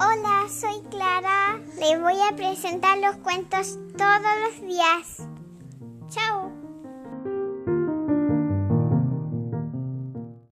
Hola, soy Clara. Les voy a presentar los cuentos todos los días.